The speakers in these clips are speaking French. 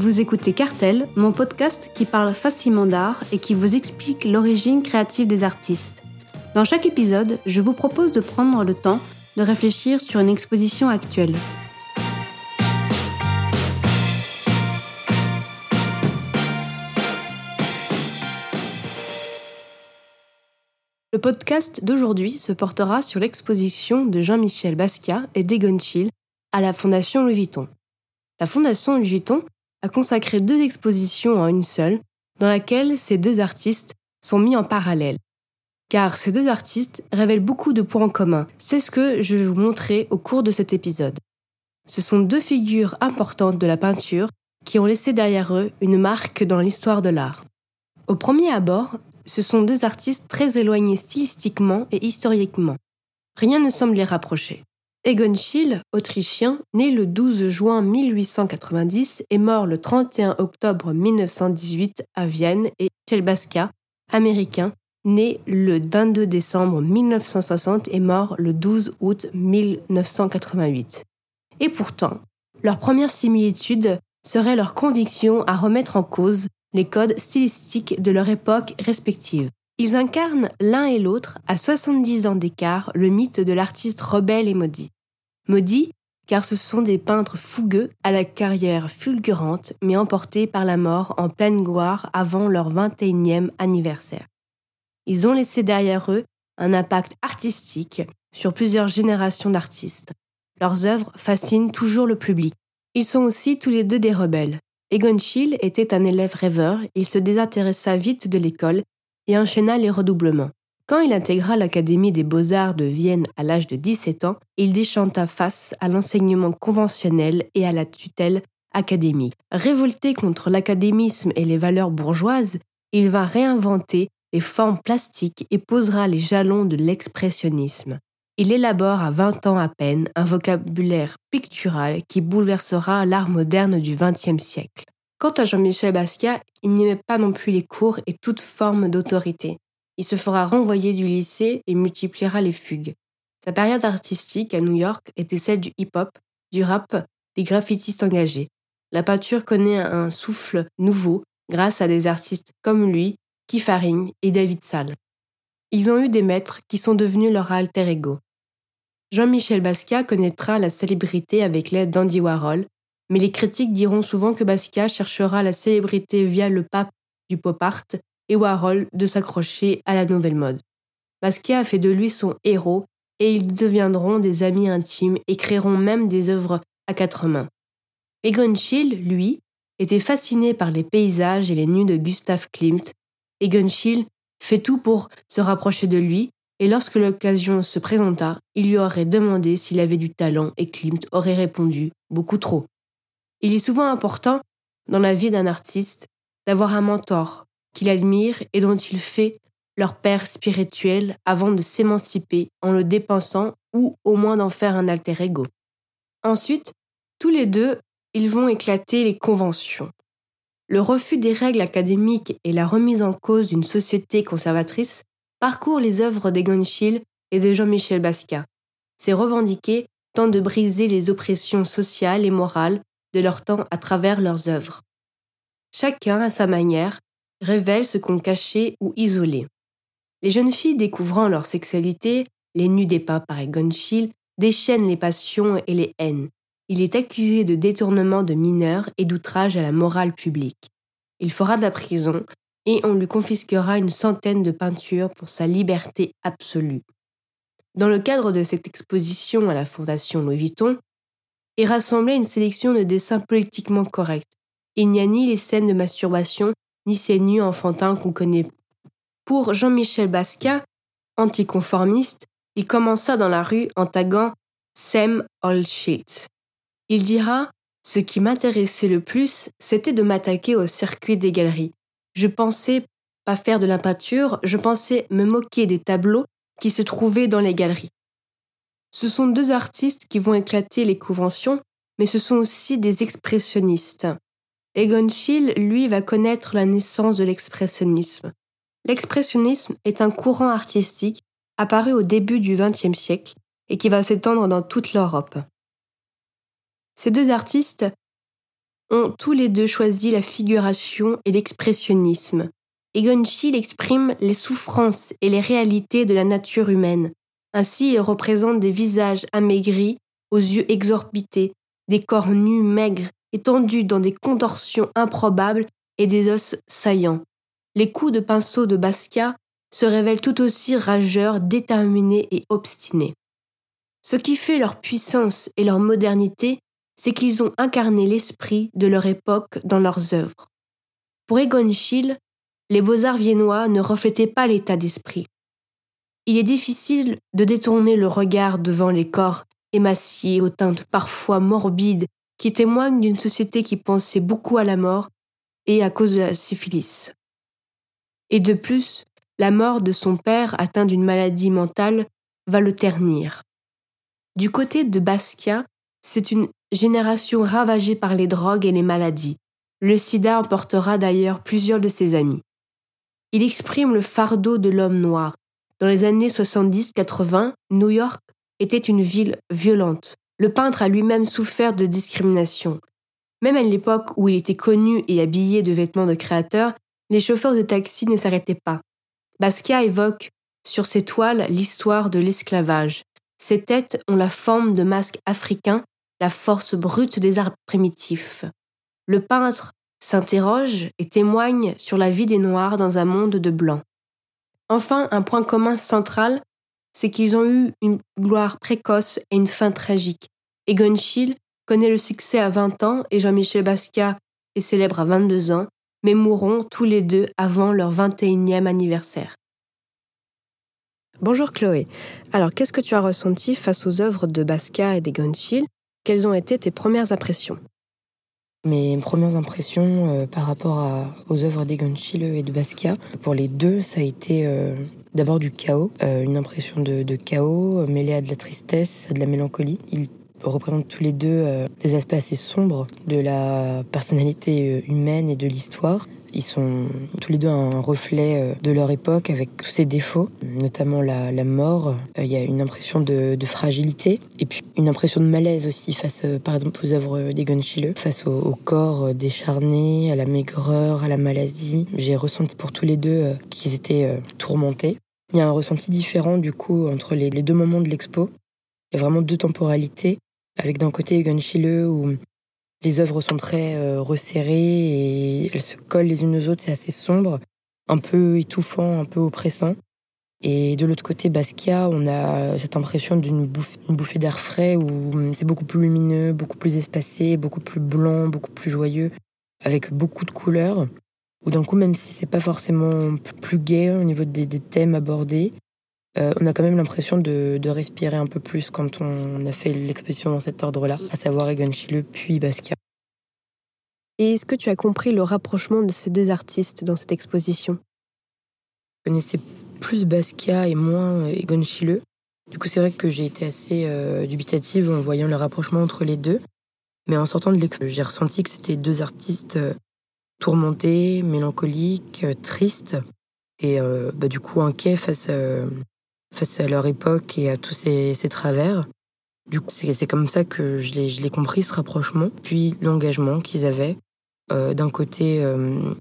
Vous écoutez Cartel, mon podcast qui parle facilement d'art et qui vous explique l'origine créative des artistes. Dans chaque épisode, je vous propose de prendre le temps de réfléchir sur une exposition actuelle. Le podcast d'aujourd'hui se portera sur l'exposition de Jean-Michel Basquiat et d'Egon Schiele à la Fondation Louis Vuitton. La Fondation Louis Vuitton a consacré deux expositions en une seule, dans laquelle ces deux artistes sont mis en parallèle. Car ces deux artistes révèlent beaucoup de points en commun. C'est ce que je vais vous montrer au cours de cet épisode. Ce sont deux figures importantes de la peinture qui ont laissé derrière eux une marque dans l'histoire de l'art. Au premier abord, ce sont deux artistes très éloignés stylistiquement et historiquement. Rien ne semble les rapprocher. Egon Schiele, autrichien, né le 12 juin 1890 et mort le 31 octobre 1918 à Vienne, et Michel Basquiat, américain, né le 22 décembre 1960 et mort le 12 août 1988. Et pourtant, leur première similitude serait leur conviction à remettre en cause les codes stylistiques de leur époque respective. Ils incarnent l'un et l'autre, à 70 ans d'écart, le mythe de l'artiste rebelle et maudit. Maudit, car ce sont des peintres fougueux à la carrière fulgurante, mais emportés par la mort en pleine gloire avant leur 21e anniversaire. Ils ont laissé derrière eux un impact artistique sur plusieurs générations d'artistes. Leurs œuvres fascinent toujours le public. Ils sont aussi tous les deux des rebelles. Egon Schiele était un élève rêveur, il se désintéressa vite de l'école et enchaîna les redoublements. Quand il intégra l'Académie des beaux-arts de Vienne à l'âge de 17 ans, il déchanta face à l'enseignement conventionnel et à la tutelle académique. Révolté contre l'académisme et les valeurs bourgeoises, il va réinventer les formes plastiques et posera les jalons de l'expressionnisme. Il élabore à 20 ans à peine un vocabulaire pictural qui bouleversera l'art moderne du XXe siècle. Quant à Jean-Michel Basquiat, il n'aimait pas non plus les cours et toute forme d'autorité. Il se fera renvoyer du lycée et multipliera les fugues. Sa période artistique à New York était celle du hip-hop, du rap, des graffitistes engagés. La peinture connaît un souffle nouveau grâce à des artistes comme lui, Keith Haring et David Salle. Ils ont eu des maîtres qui sont devenus leur alter ego. Jean-Michel Basquiat connaîtra la célébrité avec l'aide d'Andy Warhol, mais les critiques diront souvent que Basquiat cherchera la célébrité via le pape du pop art et Warhol de s'accrocher à la nouvelle mode. Basquiat fait de lui son héros et ils deviendront des amis intimes et créeront même des œuvres à quatre mains. Egon Schiele, lui, était fasciné par les paysages et les nus de Gustav Klimt. Egon Schiele fait tout pour se rapprocher de lui et lorsque l'occasion se présenta, il lui aurait demandé s'il avait du talent et Klimt aurait répondu beaucoup trop. Il est souvent important, dans la vie d'un artiste, d'avoir un mentor qu'il admire et dont il fait leur père spirituel avant de s'émanciper en le dépensant ou au moins d'en faire un alter ego. Ensuite, tous les deux, ils vont éclater les conventions. Le refus des règles académiques et la remise en cause d'une société conservatrice parcourent les œuvres d'Egon Schiele et de Jean-Michel Basquiat. Ces revendiqués tentent de briser les oppressions sociales et morales de leur temps à travers leurs œuvres. Chacun, à sa manière, révèle ce qu'ont caché ou isolé. Les jeunes filles découvrant leur sexualité, les nus dépeints par Egon Schiele, déchaînent les passions et les haines. Il est accusé de détournement de mineurs et d'outrage à la morale publique. Il fera de la prison et on lui confisquera une centaine de peintures pour sa liberté absolue. Dans le cadre de cette exposition à la Fondation Louis Vuitton, est rassemblée une sélection de dessins politiquement corrects. Il n'y a ni les scènes de masturbation, ni ces nus enfantins qu'on connaît. Pour Jean-Michel Basquiat, anticonformiste, il commença dans la rue en taguant Sam all shit. Il dira Ce qui m'intéressait le plus, c'était de m'attaquer au circuit des galeries. Je pensais pas faire de la peinture, je pensais me moquer des tableaux qui se trouvaient dans les galeries. Ce sont deux artistes qui vont éclater les conventions, mais ce sont aussi des expressionnistes. Egon Schiele, lui, va connaître la naissance de l'expressionnisme. L'expressionnisme est un courant artistique apparu au début du XXe siècle et qui va s'étendre dans toute l'Europe. Ces deux artistes ont tous les deux choisi la figuration et l'expressionnisme. Egon Schiele exprime les souffrances et les réalités de la nature humaine. Ainsi, il représente des visages amaigris, aux yeux exorbités, des corps nus, maigres, étendus dans des contorsions improbables et des os saillants. Les coups de pinceau de Basquiat se révèlent tout aussi rageurs, déterminés et obstinés. Ce qui fait leur puissance et leur modernité, c'est qu'ils ont incarné l'esprit de leur époque dans leurs œuvres. Pour Egon Schiele, les beaux-arts viennois ne reflétaient pas l'état d'esprit. Il est difficile de détourner le regard devant les corps émaciés aux teintes parfois morbides qui témoignent d'une société qui pensait beaucoup à la mort et à cause de la syphilis. Et de plus, la mort de son père atteint d'une maladie mentale va le ternir. Du côté de Basquiat, c'est une génération ravagée par les drogues et les maladies. Le sida emportera d'ailleurs plusieurs de ses amis. Il exprime le fardeau de l'homme noir. Dans les années 70-80, New York était une ville violente. Le peintre a lui-même souffert de discrimination. Même à l'époque où il était connu et habillé de vêtements de créateur, les chauffeurs de taxi ne s'arrêtaient pas. Basquiat évoque sur ses toiles l'histoire de l'esclavage. Ces têtes ont la forme de masques africains, la force brute des arts primitifs. Le peintre s'interroge et témoigne sur la vie des Noirs dans un monde de blancs. Enfin, un point commun central, c'est qu'ils ont eu une gloire précoce et une fin tragique. Egon Schiele connaît le succès à 20 ans et Jean-Michel Basquiat est célèbre à 22 ans mais mourront tous les deux avant leur 21e anniversaire. Bonjour Chloé. Alors, qu'est-ce que tu as ressenti face aux œuvres de Basquiat et d'Egon Schiele? Quelles ont été tes premières impressions? Mes premières impressions euh, par rapport aux œuvres d'Egon et de Basquiat, pour les deux, ça a été euh, d'abord du chaos, euh, une impression de, de, chaos mêlée à de la tristesse, à de la mélancolie. Ils représentent tous les deux des aspects assez sombres de la personnalité humaine et de l'histoire. Ils sont tous les deux un reflet euh, de leur époque avec tous ses défauts, notamment la, mort. Il y a une impression de, fragilité et puis une impression de malaise aussi face, par exemple, aux œuvres d'Egon Schiele, face au, corps décharné, à la maigreur, à la maladie. J'ai ressenti pour tous les deux qu'ils étaient tourmentés. Il y a un ressenti différent du coup entre les deux moments de l'expo. Il y a vraiment deux temporalités avec d'un côté Egon Schiele où les œuvres sont très euh, resserrées et elles se collent les unes aux autres, c'est assez sombre, un peu étouffant, un peu oppressant. Et de l'autre côté, Basquiat, on a cette impression d'une bouffée d'air frais où c'est beaucoup plus lumineux, beaucoup plus espacé, beaucoup plus blanc, beaucoup plus joyeux, avec beaucoup de couleurs. Ou d'un coup, même si c'est pas forcément plus gai au niveau des thèmes abordés, euh, on a quand même l'impression de, respirer un peu plus quand on a fait l'exposition dans cet ordre-là, à savoir Egon Schiele puis Basquiat. Et est-ce que tu as compris le rapprochement de ces deux artistes dans cette exposition? Je connaissais plus Basquiat et moins euh, Egon Schiele. Du coup, c'est vrai que j'ai été assez euh, dubitative en voyant le rapprochement entre les deux. Mais en sortant de l'expo, j'ai ressenti que c'était deux artistes tourmentés, mélancoliques, tristes, et bah, du coup inquiets face, face à leur époque et à tous ces, travers. Du coup, c'est comme ça que je l'ai compris, ce rapprochement. Puis l'engagement qu'ils avaient. Euh, d'un côté, euh,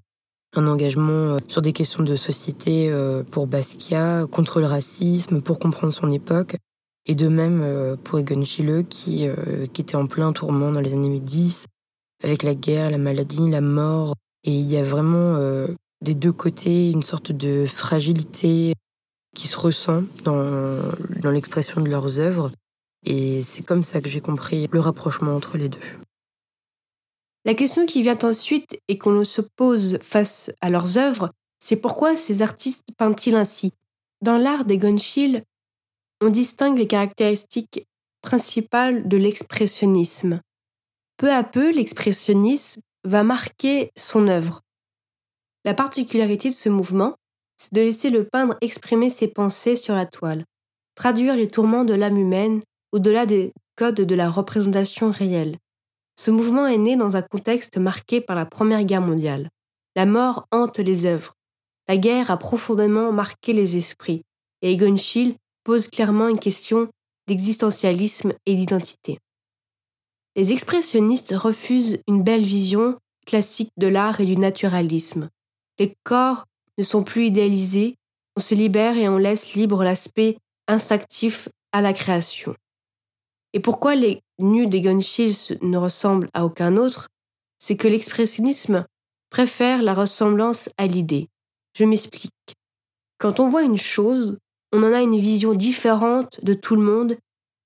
un engagement euh, sur des questions de société pour Basquiat, contre le racisme, pour comprendre son époque. Et de même pour Egon Schiele, qui, qui était en plein tourment dans les années 10, avec la guerre, la maladie, la mort. Et il y a vraiment des deux côtés une sorte de fragilité qui se ressent dans, l'expression de leurs œuvres. Et c'est comme ça que j'ai compris le rapprochement entre les deux. La question qui vient ensuite et qu'on se pose face à leurs œuvres, c'est pourquoi ces artistes peinent-ils ainsi? Dans l'art des Schiele, on distingue les caractéristiques principales de l'expressionnisme. Peu à peu, l'expressionnisme va marquer son œuvre. La particularité de ce mouvement, c'est de laisser le peintre exprimer ses pensées sur la toile, traduire les tourments de l'âme humaine au-delà des codes de la représentation réelle. Ce mouvement est né dans un contexte marqué par la Première Guerre mondiale. La mort hante les œuvres. La guerre a profondément marqué les esprits, et Egon Schiele pose clairement une question d'existentialisme et d'identité. Les expressionnistes refusent une belle vision classique de l'art et du naturalisme. Les corps ne sont plus idéalisés, on se libère et on laisse libre l'aspect instinctif à la création. Et pourquoi les nus des Gunshills ne ressemblent à aucun autre C'est que l'expressionnisme préfère la ressemblance à l'idée. Je m'explique. Quand on voit une chose, on en a une vision différente de tout le monde,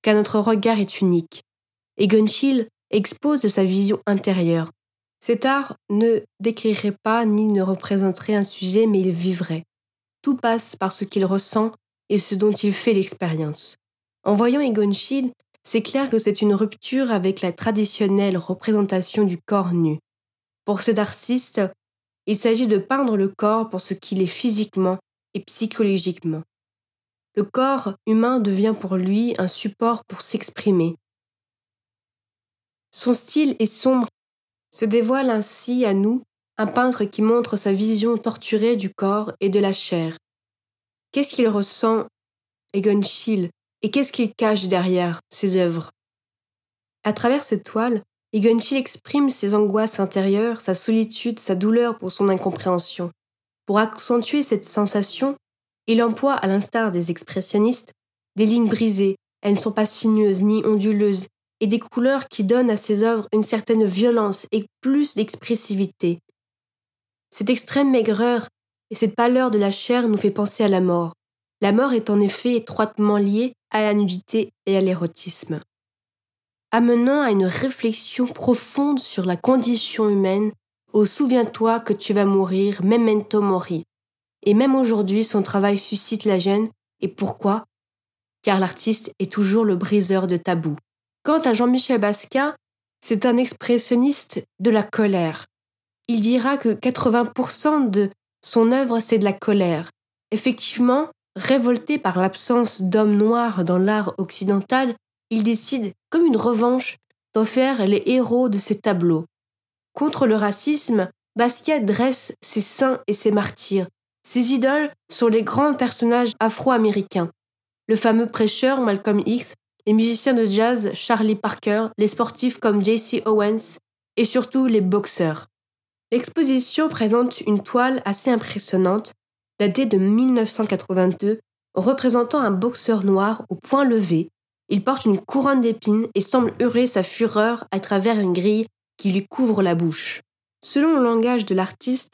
car notre regard est unique. Et Gunshill expose sa vision intérieure. Cet art ne décrirait pas ni ne représenterait un sujet, mais il vivrait. Tout passe par ce qu'il ressent et ce dont il fait l'expérience. En voyant Egon Schiele, c'est clair que c'est une rupture avec la traditionnelle représentation du corps nu. Pour cet artiste, il s'agit de peindre le corps pour ce qu'il est physiquement et psychologiquement. Le corps humain devient pour lui un support pour s'exprimer. Son style est sombre, se dévoile ainsi à nous un peintre qui montre sa vision torturée du corps et de la chair. Qu'est-ce qu'il ressent, Egon Schiele, et qu'est-ce qu'il cache derrière ses œuvres? À travers cette toile, Egon Schiele exprime ses angoisses intérieures, sa solitude, sa douleur pour son incompréhension. Pour accentuer cette sensation, il emploie, à l'instar des expressionnistes, des lignes brisées, elles ne sont pas sinueuses ni onduleuses, et des couleurs qui donnent à ses œuvres une certaine violence et plus d'expressivité. Cette extrême maigreur et cette pâleur de la chair nous fait penser à la mort. La mort est en effet étroitement liée à la nudité et à l'érotisme. Amenant à une réflexion profonde sur la condition humaine, au souviens-toi que tu vas mourir, memento mori. Et même aujourd'hui, son travail suscite la gêne. Et pourquoi? Car l'artiste est toujours le briseur de tabous. Quant à Jean-Michel Basquiat, c'est un expressionniste de la colère. Il dira que 80% de son œuvre, c'est de la colère. Effectivement, révolté par l'absence d'hommes noirs dans l'art occidental, il décide, comme une revanche, d'en faire les héros de ses tableaux. Contre le racisme, Basquiat dresse ses saints et ses martyrs. Ses idoles sont les grands personnages afro-américains. Le fameux prêcheur Malcolm X, les musiciens de jazz Charlie Parker, les sportifs comme J.C. Owens et surtout les boxeurs. L'exposition présente une toile assez impressionnante, datée de 1982, représentant un boxeur noir au point levé. Il porte une couronne d'épines et semble hurler sa fureur à travers une grille qui lui couvre la bouche. Selon le langage de l'artiste,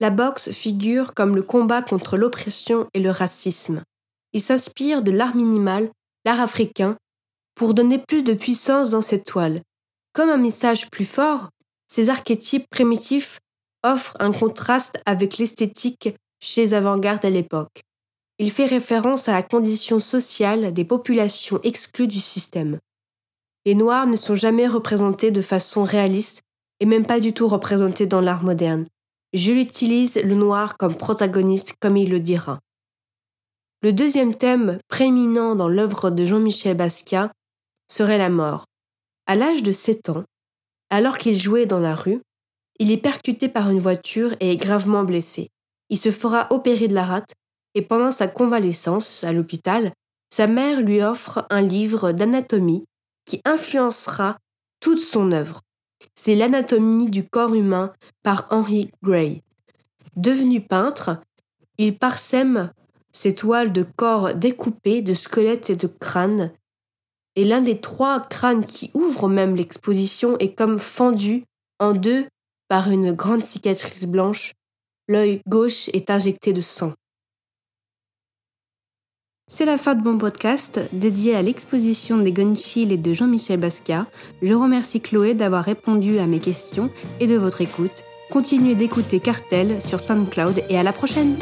la boxe figure comme le combat contre l'oppression et le racisme. Il s'inspire de l'art minimal, l'art africain, pour donner plus de puissance dans cette toile. Comme un message plus fort, ces archétypes primitifs offrent un contraste avec l'esthétique chez avant-garde à l'époque. Il fait référence à la condition sociale des populations exclues du système. Les Noirs ne sont jamais représentés de façon réaliste et même pas du tout représentés dans l'art moderne. Je l'utilise le noir comme protagoniste comme il le dira. Le deuxième thème prééminent dans l'œuvre de Jean-Michel Basquiat serait la mort. À l'âge de 7 ans, alors qu'il jouait dans la rue, il est percuté par une voiture et est gravement blessé. Il se fera opérer de la rate et pendant sa convalescence à l'hôpital, sa mère lui offre un livre d'anatomie qui influencera toute son œuvre. C'est l'anatomie du corps humain par Henry Gray. Devenu peintre, il parsème ses toiles de corps découpés, de squelettes et de crânes et l'un des trois crânes qui ouvrent même l'exposition est comme fendu en deux par une grande cicatrice blanche. L'œil gauche est injecté de sang. C'est la fin de mon podcast dédié à l'exposition des Gunchill et de Jean-Michel Basquiat. Je remercie Chloé d'avoir répondu à mes questions et de votre écoute. Continuez d'écouter Cartel sur SoundCloud et à la prochaine!